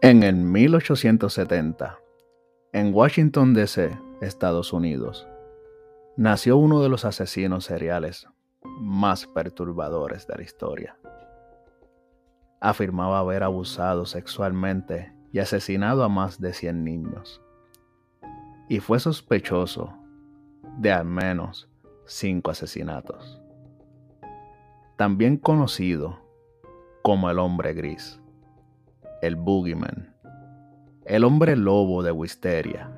En el 1870, en Washington, D.C., Estados Unidos, nació uno de los asesinos seriales más perturbadores de la historia. Afirmaba haber abusado sexualmente y asesinado a más de 100 niños. Y fue sospechoso de al menos cinco asesinatos. También conocido como el hombre gris el Boogeyman, el hombre lobo de Wisteria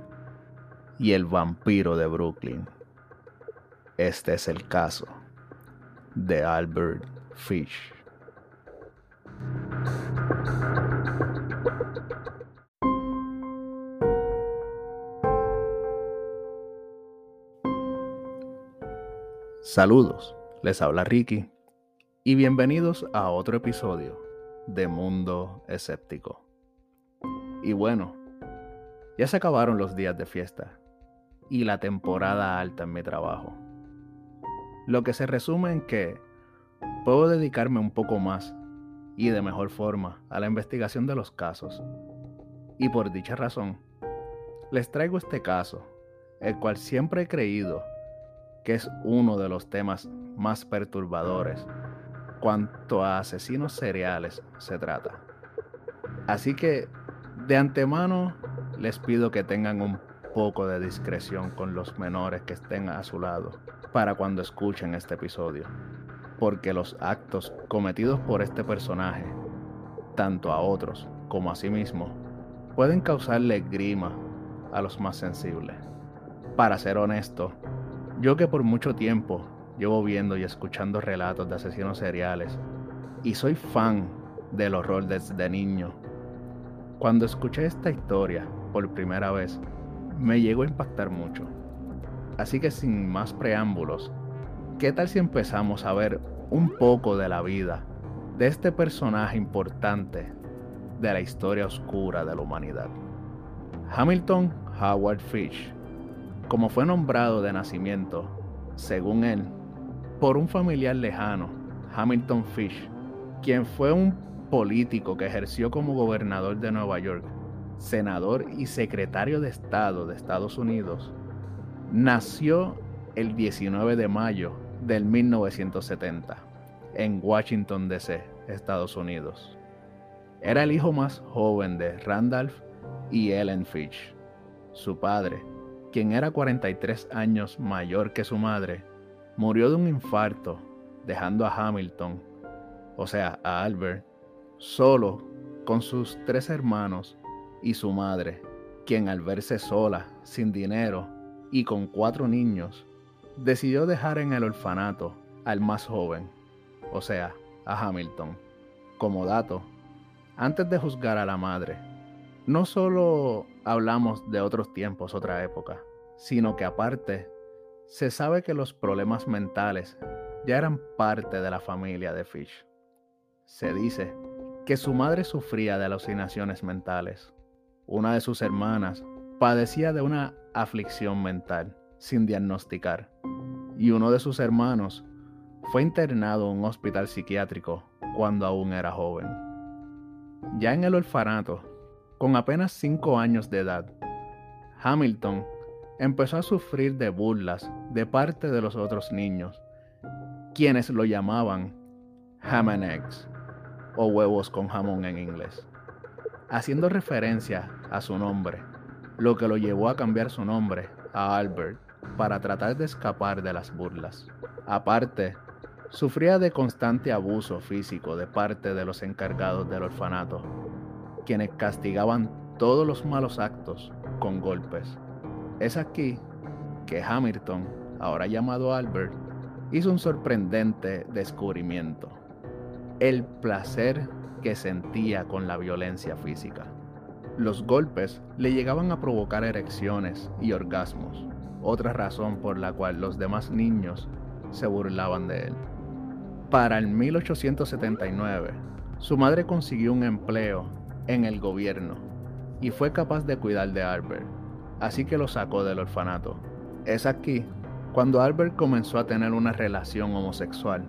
y el vampiro de Brooklyn. Este es el caso de Albert Fish. Saludos, les habla Ricky y bienvenidos a otro episodio de Mundo Escéptico. Y bueno, ya se acabaron los días de fiesta y la temporada alta en mi trabajo. Lo que se resume en que puedo dedicarme un poco más y de mejor forma a la investigación de los casos. Y por dicha razón, les traigo este caso, el cual siempre he creído que es uno de los temas más perturbadores cuanto a asesinos seriales se trata. Así que de antemano les pido que tengan un poco de discreción con los menores que estén a su lado para cuando escuchen este episodio, porque los actos cometidos por este personaje, tanto a otros como a sí mismo, pueden causarle grima a los más sensibles. Para ser honesto, yo que por mucho tiempo llevo viendo y escuchando relatos de asesinos seriales y soy fan del horror desde niño. Cuando escuché esta historia por primera vez, me llegó a impactar mucho. Así que sin más preámbulos, ¿qué tal si empezamos a ver un poco de la vida de este personaje importante de la historia oscura de la humanidad? Hamilton Howard Fish, como fue nombrado de nacimiento, según él, por un familiar lejano, Hamilton Fish, quien fue un político que ejerció como gobernador de Nueva York, senador y secretario de Estado de Estados Unidos, nació el 19 de mayo del 1970 en Washington, D.C., Estados Unidos. Era el hijo más joven de Randolph y Ellen Fish. Su padre, quien era 43 años mayor que su madre, murió de un infarto, dejando a Hamilton, o sea, a Albert, solo con sus tres hermanos y su madre, quien al verse sola, sin dinero y con cuatro niños, decidió dejar en el orfanato al más joven, o sea, a Hamilton. Como dato, antes de juzgar a la madre, no solo hablamos de otros tiempos, otra época, sino que aparte se sabe que los problemas mentales ya eran parte de la familia de Fish. Se dice que su madre sufría de alucinaciones mentales. Una de sus hermanas padecía de una aflicción mental sin diagnosticar. Y uno de sus hermanos fue internado en un hospital psiquiátrico cuando aún era joven. Ya en el orfanato, con apenas 5 años de edad, Hamilton empezó a sufrir de burlas de parte de los otros niños, quienes lo llamaban ham and eggs, o huevos con jamón en inglés, haciendo referencia a su nombre, lo que lo llevó a cambiar su nombre a Albert para tratar de escapar de las burlas. Aparte, sufría de constante abuso físico de parte de los encargados del orfanato, quienes castigaban todos los malos actos con golpes es aquí que Hamilton, ahora llamado Albert, hizo un sorprendente descubrimiento. El placer que sentía con la violencia física. Los golpes le llegaban a provocar erecciones y orgasmos, otra razón por la cual los demás niños se burlaban de él. Para el 1879, su madre consiguió un empleo en el gobierno y fue capaz de cuidar de Albert así que lo sacó del orfanato. Es aquí cuando Albert comenzó a tener una relación homosexual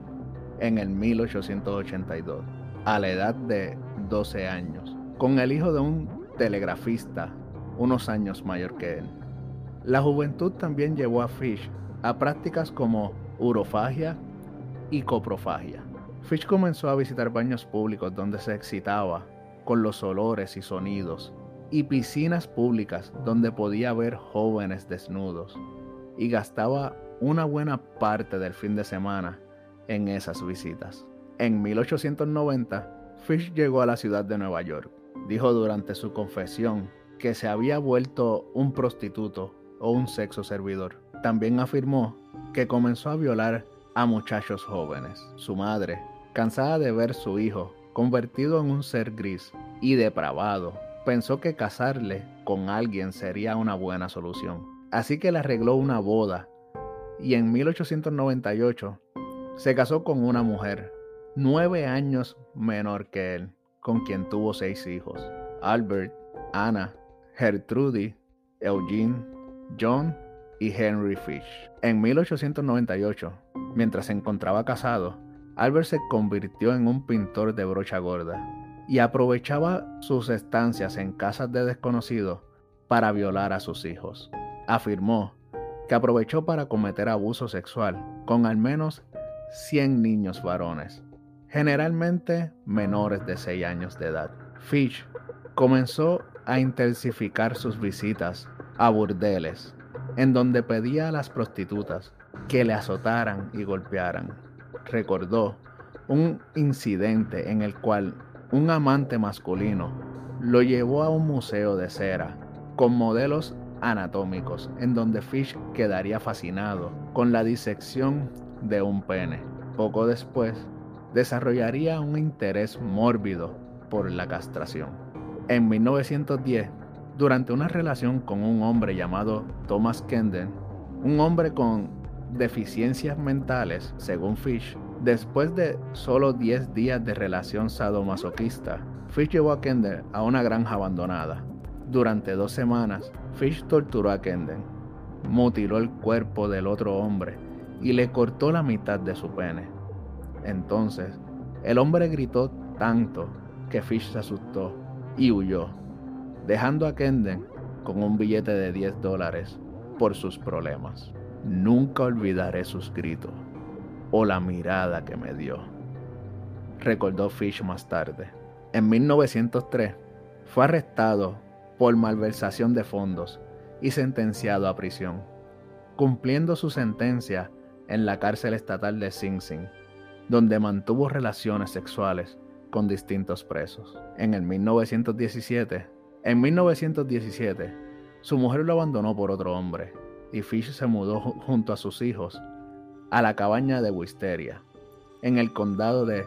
en el 1882, a la edad de 12 años, con el hijo de un telegrafista unos años mayor que él. La juventud también llevó a Fish a prácticas como urofagia y coprofagia. Fish comenzó a visitar baños públicos donde se excitaba con los olores y sonidos y piscinas públicas donde podía ver jóvenes desnudos y gastaba una buena parte del fin de semana en esas visitas. En 1890, Fish llegó a la ciudad de Nueva York. Dijo durante su confesión que se había vuelto un prostituto o un sexo servidor. También afirmó que comenzó a violar a muchachos jóvenes. Su madre, cansada de ver su hijo convertido en un ser gris y depravado, pensó que casarle con alguien sería una buena solución. Así que le arregló una boda y en 1898 se casó con una mujer nueve años menor que él, con quien tuvo seis hijos, Albert, Anna, Gertrude, Eugene, John y Henry Fish. En 1898, mientras se encontraba casado, Albert se convirtió en un pintor de brocha gorda y aprovechaba sus estancias en casas de desconocidos para violar a sus hijos. Afirmó que aprovechó para cometer abuso sexual con al menos 100 niños varones, generalmente menores de 6 años de edad. Fish comenzó a intensificar sus visitas a burdeles, en donde pedía a las prostitutas que le azotaran y golpearan. Recordó un incidente en el cual un amante masculino lo llevó a un museo de cera con modelos anatómicos en donde Fish quedaría fascinado con la disección de un pene. Poco después, desarrollaría un interés mórbido por la castración. En 1910, durante una relación con un hombre llamado Thomas Kenden, un hombre con deficiencias mentales, según Fish, después de solo 10 días de relación sadomasoquista, Fish llevó a Kenden a una granja abandonada. Durante dos semanas, Fish torturó a Kenden, mutiló el cuerpo del otro hombre y le cortó la mitad de su pene. Entonces, el hombre gritó tanto que Fish se asustó y huyó, dejando a Kenden con un billete de 10 dólares por sus problemas. Nunca olvidaré sus gritos o la mirada que me dio, recordó Fish más tarde. En 1903 fue arrestado por malversación de fondos y sentenciado a prisión, cumpliendo su sentencia en la cárcel estatal de Sing Sing, donde mantuvo relaciones sexuales con distintos presos. En el 1917, en 1917, su mujer lo abandonó por otro hombre y Fish se mudó junto a sus hijos a la cabaña de Wisteria, en el condado de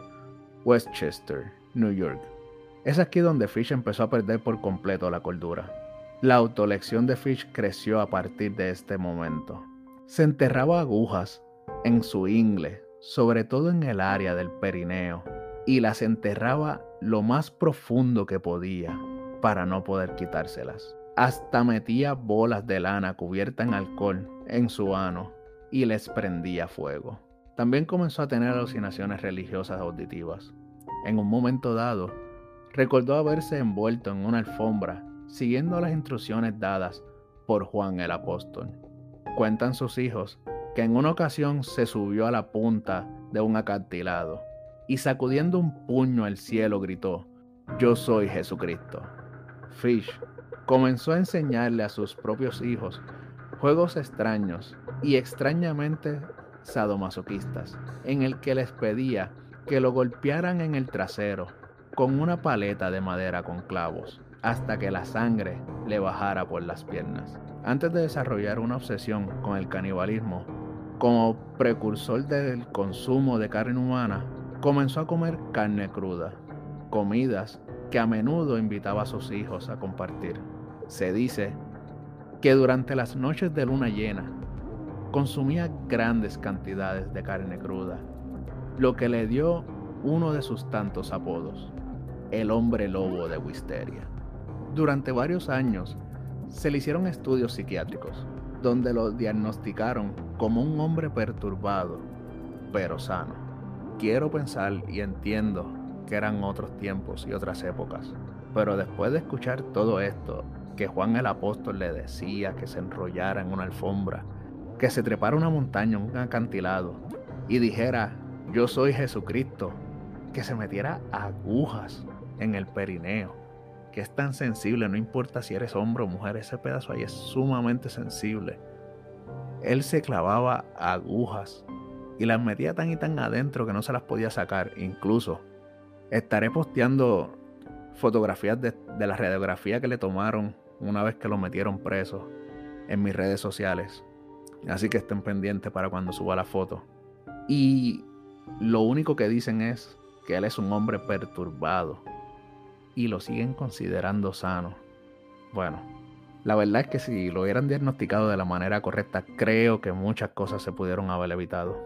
Westchester, New York. Es aquí donde Fish empezó a perder por completo la cordura. La autolección de Fish creció a partir de este momento. Se enterraba agujas en su ingle, sobre todo en el área del perineo, y las enterraba lo más profundo que podía para no poder quitárselas. Hasta metía bolas de lana cubierta en alcohol en su ano y les prendía fuego. También comenzó a tener alucinaciones religiosas auditivas. En un momento dado, recordó haberse envuelto en una alfombra siguiendo las instrucciones dadas por Juan el apóstol. Cuentan sus hijos que en una ocasión se subió a la punta de un acantilado y sacudiendo un puño al cielo gritó, Yo soy Jesucristo. Fish comenzó a enseñarle a sus propios hijos juegos extraños y extrañamente sadomasoquistas, en el que les pedía que lo golpearan en el trasero con una paleta de madera con clavos hasta que la sangre le bajara por las piernas. Antes de desarrollar una obsesión con el canibalismo, como precursor del consumo de carne humana, comenzó a comer carne cruda, comidas que a menudo invitaba a sus hijos a compartir. Se dice que durante las noches de luna llena consumía grandes cantidades de carne cruda, lo que le dio uno de sus tantos apodos, el hombre lobo de Wisteria. Durante varios años se le hicieron estudios psiquiátricos, donde lo diagnosticaron como un hombre perturbado, pero sano. Quiero pensar y entiendo que eran otros tiempos y otras épocas. Pero después de escuchar todo esto, que Juan el apóstol le decía que se enrollara en una alfombra, que se trepara una montaña, un acantilado, y dijera, yo soy Jesucristo, que se metiera agujas en el perineo, que es tan sensible, no importa si eres hombre o mujer, ese pedazo ahí es sumamente sensible. Él se clavaba agujas y las metía tan y tan adentro que no se las podía sacar. Incluso estaré posteando fotografías de, la radiografía que le tomaron una vez que lo metieron preso en mis redes sociales. Así que estén pendientes para cuando suba la foto. Y lo único que dicen es que él es un hombre perturbado y lo siguen considerando sano. Bueno, la verdad es que si lo hubieran diagnosticado de la manera correcta, creo que muchas cosas se pudieron haber evitado.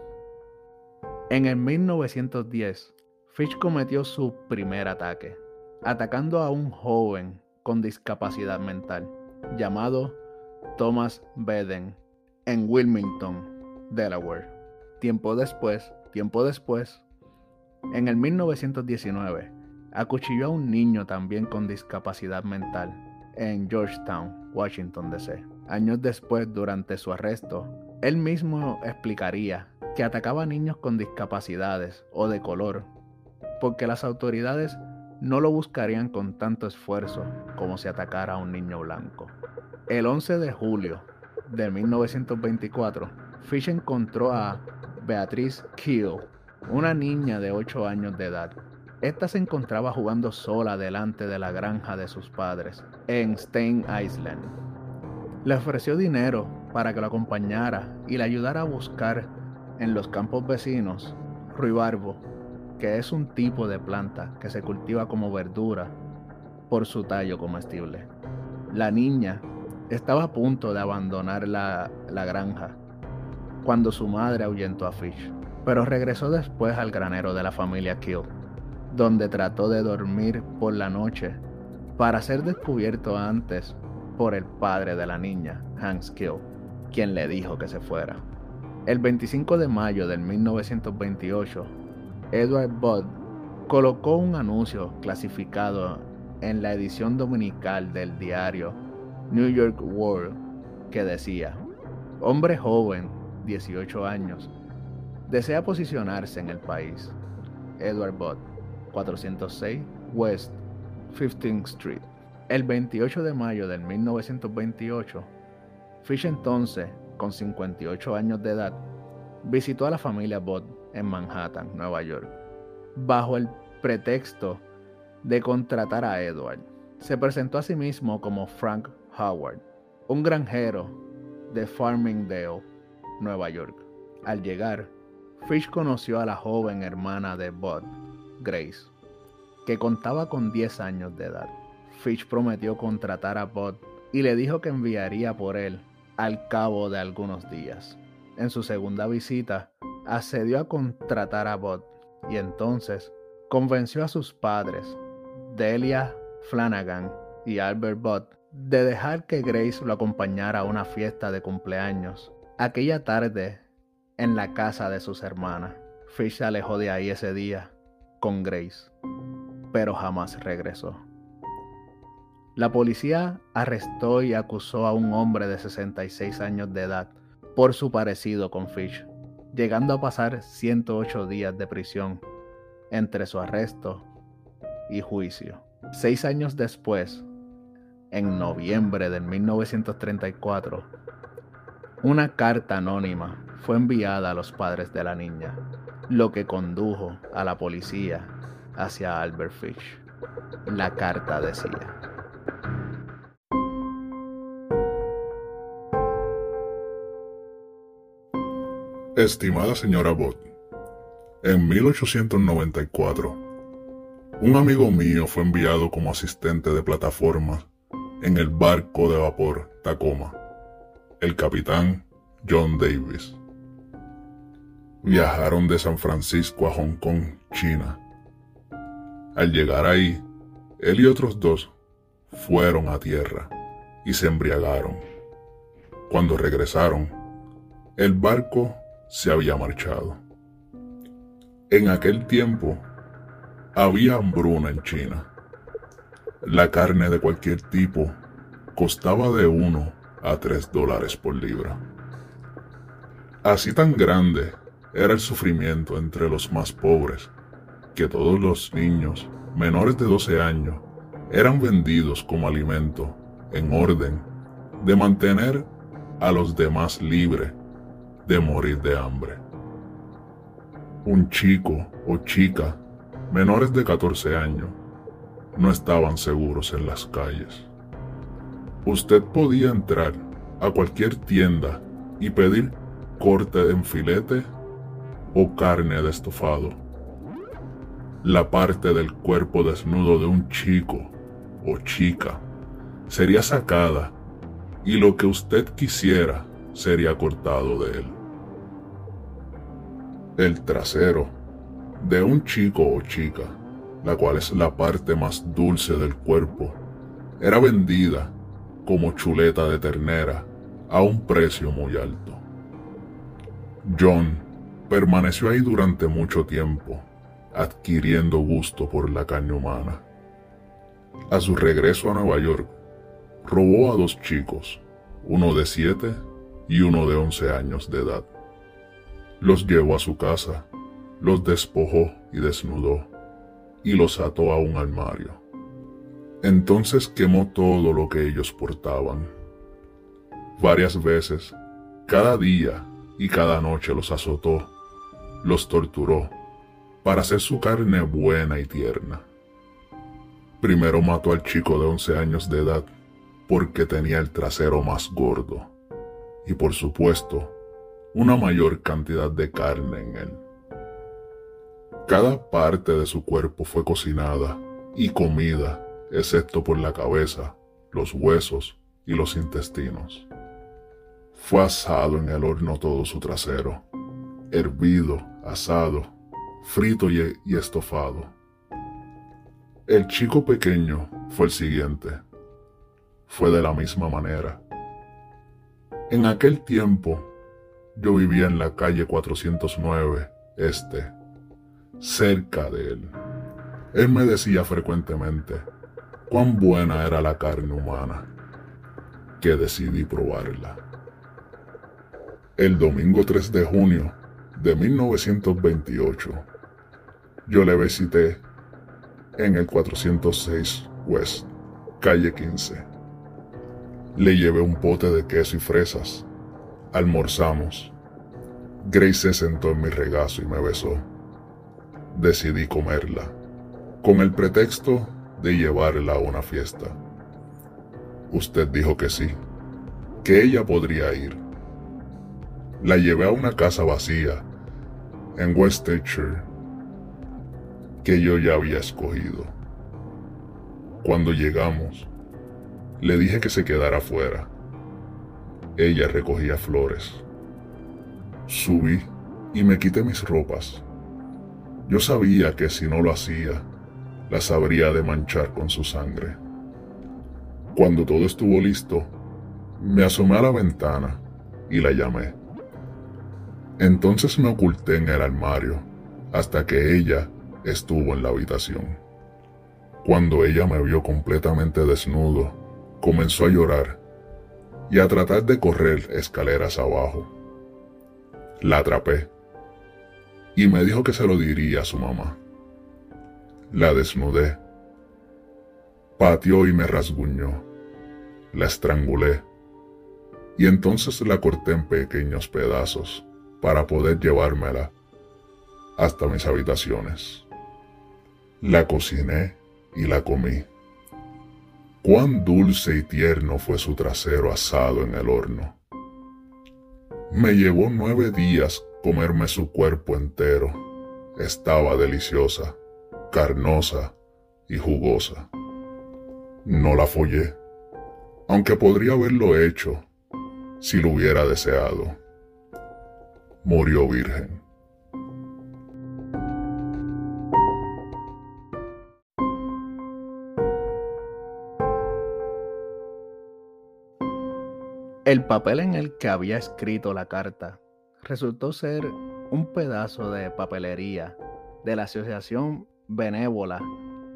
En el 1910, Fish cometió su primer ataque, atacando a un joven con discapacidad mental llamado Thomas Beden en Wilmington, Delaware. Tiempo después, tiempo después, en el 1919, acuchilló a un niño también con discapacidad mental en Georgetown, Washington, D.C. Años después, durante su arresto, él mismo explicaría que atacaba a niños con discapacidades o de color, porque las autoridades no lo buscarían con tanto esfuerzo como si atacara a un niño blanco. El 11 de julio de 1924, Fish encontró a Beatriz Keel, una niña de 8 años de edad, esta se encontraba jugando sola delante de la granja de sus padres, en Stein Island. Le ofreció dinero para que lo acompañara y le ayudara a buscar en los campos vecinos ruibarbo, que es un tipo de planta que se cultiva como verdura por su tallo comestible. La niña estaba a punto de abandonar la, la granja cuando su madre ahuyentó a Fish, pero regresó después al granero de la familia Kill donde trató de dormir por la noche para ser descubierto antes por el padre de la niña, Hans Kill, quien le dijo que se fuera. El 25 de mayo del 1928, Edward Budd colocó un anuncio clasificado en la edición dominical del diario New York World que decía, hombre joven, 18 años, desea posicionarse en el país. Edward Budd 406 West 15th Street. El 28 de mayo de 1928, Fish entonces, con 58 años de edad, visitó a la familia Bott en Manhattan, Nueva York, bajo el pretexto de contratar a Edward. Se presentó a sí mismo como Frank Howard, un granjero de Farmingdale, Nueva York. Al llegar, Fish conoció a la joven hermana de Bud, Grace, que contaba con 10 años de edad. Fish prometió contratar a Bud y le dijo que enviaría por él al cabo de algunos días. En su segunda visita, accedió a contratar a Bud y entonces convenció a sus padres, Delia Flanagan y Albert Budd, de dejar que Grace lo acompañara a una fiesta de cumpleaños aquella tarde en la casa de sus hermanas. Fish se alejó de ahí ese día con Grace, pero jamás regresó. La policía arrestó y acusó a un hombre de 66 años de edad por su parecido con Fish, llegando a pasar 108 días de prisión entre su arresto y juicio. Seis años después, en noviembre de 1934, una carta anónima fue enviada a los padres de la niña, lo que condujo a la policía hacia Albert Fish. La carta decía. Estimada señora Bott, en 1894, un amigo mío fue enviado como asistente de plataforma en el barco de vapor Tacoma, el capitán John Davis viajaron de San Francisco a Hong Kong, China. Al llegar ahí, él y otros dos fueron a tierra y se embriagaron. Cuando regresaron, el barco se había marchado. En aquel tiempo, Había hambruna en China. La carne de cualquier tipo costaba de 1 a 3 dólares por libra. Así tan grande era el sufrimiento entre los más pobres que todos los niños menores de 12 años eran vendidos como alimento en orden de mantener a los demás libres de morir de hambre. Un chico o chica menores de 14 años no estaban seguros en las calles. Usted podía entrar a cualquier tienda y pedir corte en filete o carne de estofado. La parte del cuerpo desnudo de un chico o chica sería sacada y lo que usted quisiera sería cortado de él. El trasero de un chico o chica, la cual es la parte más dulce del cuerpo, era vendida como chuleta de ternera a un precio muy alto. John permaneció ahí durante mucho tiempo, adquiriendo gusto por la carne humana. A su regreso a Nueva York, robó a dos chicos, uno de siete y uno de once años de edad. Los llevó a su casa, los despojó y desnudó, y los ató a un armario. Entonces quemó todo lo que ellos portaban. Varias veces, cada día y cada noche los azotó, los torturó, para hacer su carne buena y tierna. Primero mató al chico de once años de edad porque tenía el trasero más gordo y por supuesto una mayor cantidad de carne en él. Cada parte de su cuerpo fue cocinada y comida, excepto por la cabeza, los huesos y los intestinos. Fue asado en el horno todo su trasero, hervido, asado, frito y, estofado. El chico pequeño fue el siguiente fue de la misma manera. En aquel tiempo, yo vivía en la calle 409 Este, cerca de él. Él me decía frecuentemente cuán buena era la carne humana, que decidí probarla. El domingo 3 de junio de 1928, yo le visité en el 406 West, calle 15. Le llevé un pote de queso y fresas. Almorzamos. Grace se sentó en mi regazo y me besó. Decidí comerla, con el pretexto de llevarla a una fiesta. Usted dijo que sí, que ella podría ir. La llevé a una casa vacía en Westchester que yo ya había escogido. Cuando llegamos, le dije que se quedara afuera. Ella recogía flores. Subí y me quité mis ropas. Yo sabía que si no lo hacía, las habría de manchar con su sangre. Cuando todo estuvo listo, me asomé a la ventana y la llamé. Entonces me oculté en el armario hasta que ella estuvo en la habitación. Cuando ella me vio completamente desnudo, comenzó a llorar y a tratar de correr escaleras abajo. La atrapé y me dijo que se lo diría a su mamá. La desnudé, pateó y me rasguñó, la estrangulé y entonces la corté en pequeños pedazos para poder llevármela hasta mis habitaciones. La cociné y la comí. Cuán dulce y tierno fue su trasero asado en el horno. Me llevó nueve días comerme su cuerpo entero. Estaba deliciosa, carnosa y jugosa. No la follé, aunque podría haberlo hecho si lo hubiera deseado. Murió virgen. El papel en el que había escrito la carta resultó ser un pedazo de papelería de la Asociación benévola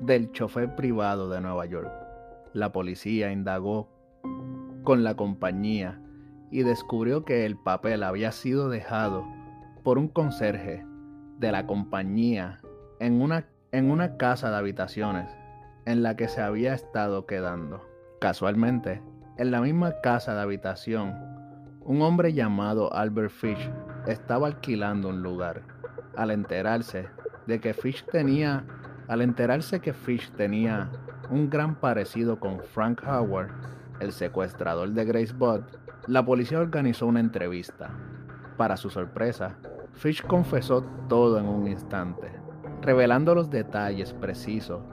del chofer privado de Nueva York. La policía indagó con la compañía y descubrió que el papel había sido dejado por un conserje de la compañía en una, en una casa de habitaciones en la que se había estado quedando. Casualmente, en la misma casa de habitación, un hombre llamado Albert Fish estaba alquilando un lugar. Al enterarse de que Fish tenía, al enterarse que Fish tenía un gran parecido con Frank Howard, el secuestrador de Grace Budd, la policía organizó una entrevista. Para su sorpresa, Fish confesó todo en un instante, revelando los detalles precisos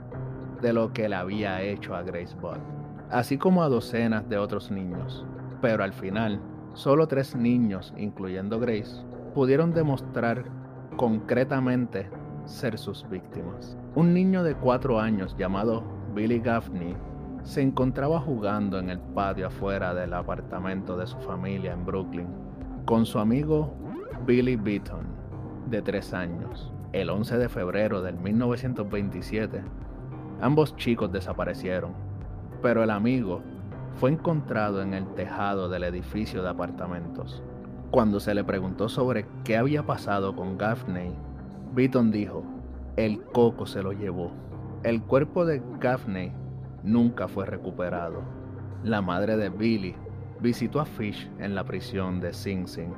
de lo que le había hecho a Grace Budd, así como a docenas de otros niños. Pero al final, solo tres niños, incluyendo Grace, pudieron demostrar concretamente ser sus víctimas. Un niño de cuatro años llamado Billy Gaffney se encontraba jugando en el patio afuera del apartamento de su familia en Brooklyn con su amigo Billy Beaton, de tres años. El 11 de febrero del 1927, ambos chicos desaparecieron, pero el amigo fue encontrado en el tejado del edificio de apartamentos. Cuando se le preguntó sobre qué había pasado con Gaffney, Beaton dijo, el coco se lo llevó. El cuerpo de Gaffney nunca fue recuperado. La madre de Billy visitó a Fish en la prisión de Sing Sing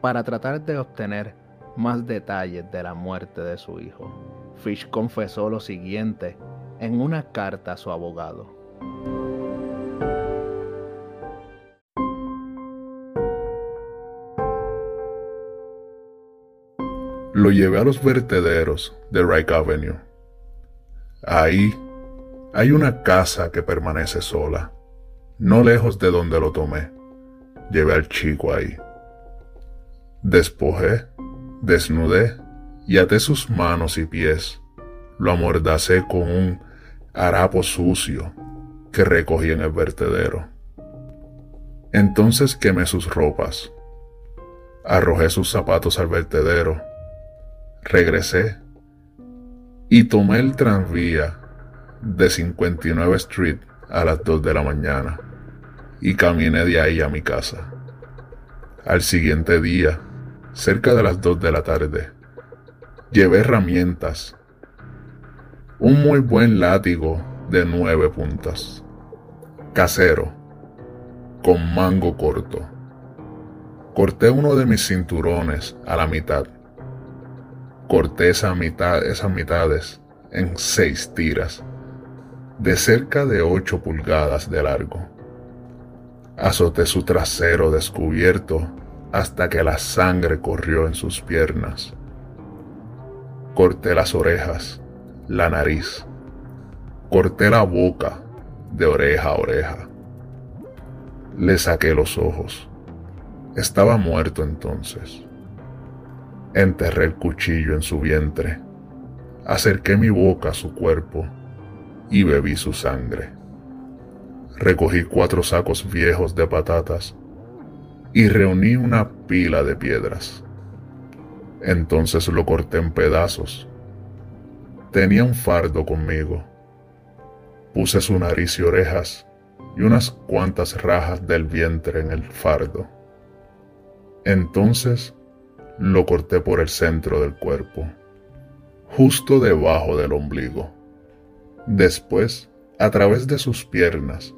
para tratar de obtener más detalles de la muerte de su hijo. Fish confesó lo siguiente en una carta a su abogado. Lo llevé a los vertederos de Rike Avenue. Ahí hay una casa que permanece sola, no lejos de donde lo tomé. Llevé al chico ahí. Despojé, desnudé y até sus manos y pies. Lo amordacé con un harapo sucio que recogí en el vertedero. Entonces quemé sus ropas, arrojé sus zapatos al vertedero, regresé y tomé el tranvía de 59 Street a las 2 de la mañana y caminé de ahí a mi casa. Al siguiente día, cerca de las 2 de la tarde, llevé herramientas, un muy buen látigo de nueve puntas, casero, con mango corto. Corté uno de mis cinturones a la mitad. Corté esa mitad, esas mitades en seis tiras, de cerca de ocho pulgadas de largo. Azoté su trasero descubierto hasta que la sangre corrió en sus piernas. Corté las orejas, la nariz, Corté la boca de oreja a oreja. Le saqué los ojos. Estaba muerto entonces. Enterré el cuchillo en su vientre. Acerqué mi boca a su cuerpo y bebí su sangre. Recogí cuatro sacos viejos de patatas y reuní una pila de piedras. Entonces lo corté en pedazos. Tenía un fardo conmigo Puse su nariz y orejas y unas cuantas rajas del vientre en el fardo. Entonces lo corté por el centro del cuerpo, justo debajo del ombligo. Después, a través de sus piernas,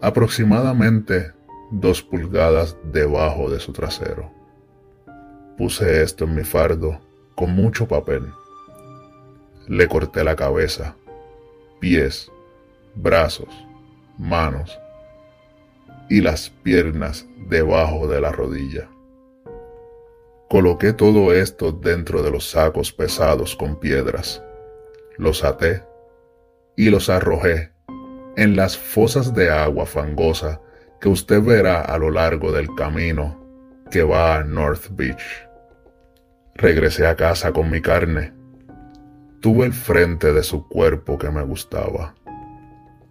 aproximadamente dos pulgadas debajo de su trasero. Puse esto en mi fardo con mucho papel. Le corté la cabeza, pies, brazos, manos y las piernas debajo de la rodilla. Coloqué todo esto dentro de los sacos pesados con piedras, los até y los arrojé en las fosas de agua fangosa que usted verá a lo largo del camino que va a North Beach. Regresé a casa con mi carne. Tuve el frente de su cuerpo que me gustaba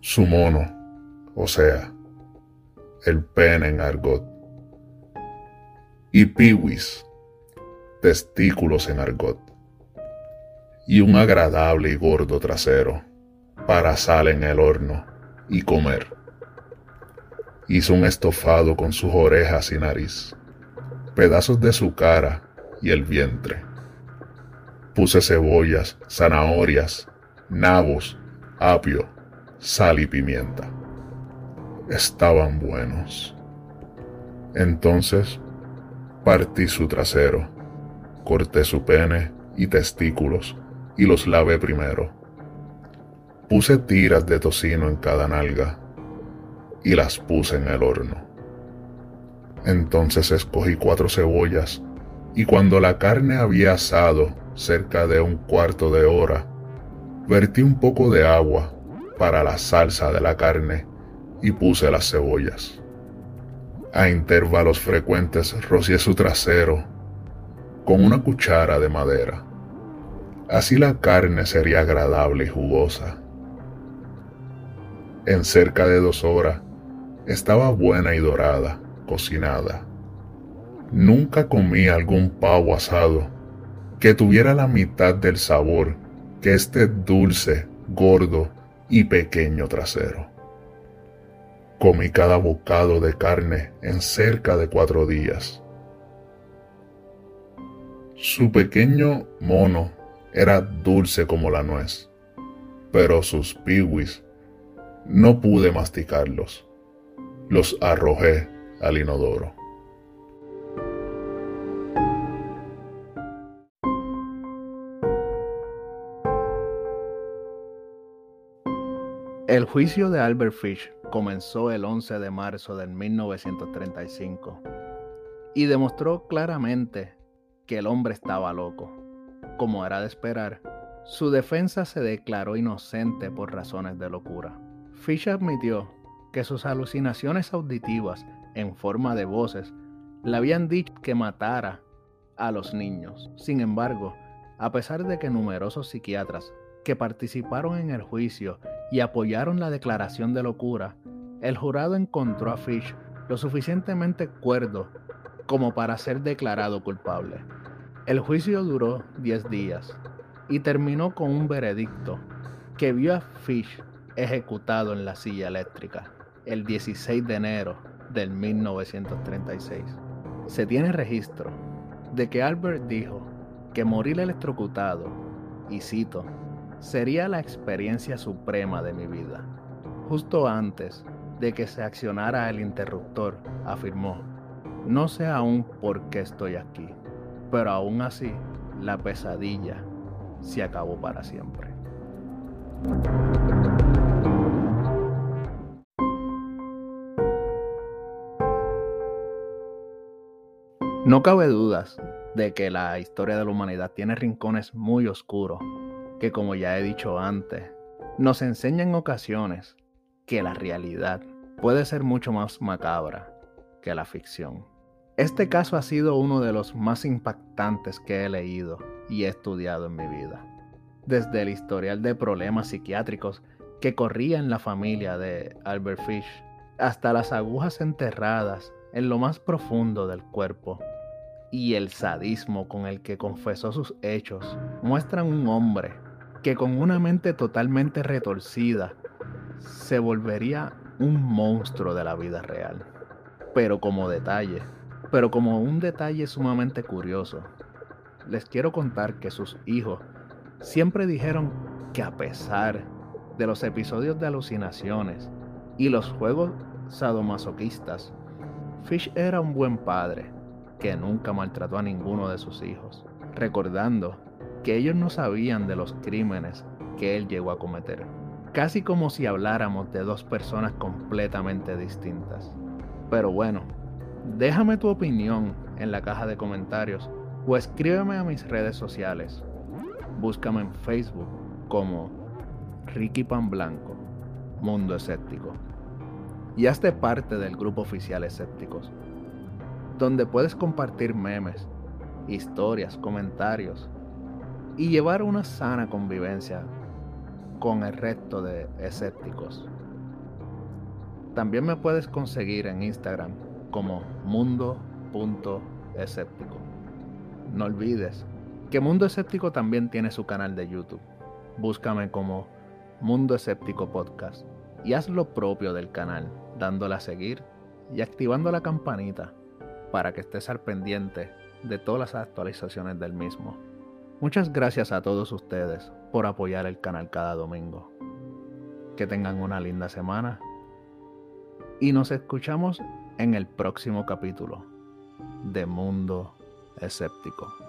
su mono, o sea, el pene en argot, y piwis, testículos en argot. y un agradable y gordo trasero para sal en el horno y comer. Hizo un estofado con sus orejas y nariz, pedazos de su cara y el vientre. Puse cebollas, zanahorias, nabos, apio, sal y pimienta. Estaban buenos. Entonces partí su trasero, corté su pene y testículos y los lavé primero. Puse tiras de tocino en cada nalga y las puse en el horno. Entonces escogí cuatro cebollas y cuando la carne había asado cerca de un cuarto de hora, vertí un poco de agua para la salsa de la carne y puse las cebollas. A intervalos frecuentes rocié su trasero con una cuchara de madera. Así la carne sería agradable y jugosa. En cerca de dos horas estaba buena y dorada, cocinada. Nunca comí algún pavo asado que tuviera la mitad del sabor que este dulce, gordo y pequeño trasero. Comí cada bocado de carne en cerca de cuatro días. Su pequeño mono era dulce como la nuez, pero sus piwis no pude masticarlos. Los arrojé al inodoro. El juicio de Albert Fish comenzó el 11 de marzo de 1935 y demostró claramente que el hombre estaba loco. Como era de esperar, su defensa se declaró inocente por razones de locura. Fish admitió que sus alucinaciones auditivas en forma de voces le habían dicho que matara a los niños. Sin embargo, a pesar de que numerosos psiquiatras que participaron en el juicio y apoyaron la declaración de locura, el jurado encontró a Fish lo suficientemente cuerdo como para ser declarado culpable. El juicio duró 10 días y terminó con un veredicto que vio a Fish ejecutado en la silla eléctrica el 16 de enero del 1936. Se tiene registro de que Albert dijo que morir electrocutado, y cito, sería la experiencia suprema de mi vida. Justo antes de que se accionara el interruptor, afirmó, no sé aún por qué estoy aquí, pero aún así la pesadilla se acabó para siempre. No cabe dudas de que la historia de la humanidad tiene rincones muy oscuros que como ya he dicho antes, nos enseña en ocasiones que la realidad puede ser mucho más macabra que la ficción. Este caso ha sido uno de los más impactantes que he leído y estudiado en mi vida. Desde el historial de problemas psiquiátricos que corría en la familia de Albert Fish, hasta las agujas enterradas en lo más profundo del cuerpo y el sadismo con el que confesó sus hechos, muestran un hombre que con una mente totalmente retorcida se volvería un monstruo de la vida real. Pero como detalle, pero como un detalle sumamente curioso, les quiero contar que sus hijos siempre dijeron que a pesar de los episodios de alucinaciones y los juegos sadomasoquistas, Fish era un buen padre que nunca maltrató a ninguno de sus hijos, recordando que ellos no sabían de los crímenes que él llegó a cometer. Casi como si habláramos de dos personas completamente distintas. Pero bueno, déjame tu opinión en la caja de comentarios o escríbeme a mis redes sociales. Búscame en Facebook como Ricky Pan Blanco, Mundo Escéptico. Y hazte parte del grupo oficial Escépticos, donde puedes compartir memes, historias, comentarios y llevar una sana convivencia con el resto de escépticos. También me puedes conseguir en Instagram como mundo.escéptico. No olvides que Mundo Escéptico también tiene su canal de YouTube. Búscame como Mundo Escéptico Podcast y haz lo propio del canal, dándole a seguir y activando la campanita para que estés al pendiente de todas las actualizaciones del mismo. Muchas gracias a todos ustedes por apoyar el canal cada domingo. Que tengan una linda semana y nos escuchamos en el próximo capítulo de Mundo Escéptico.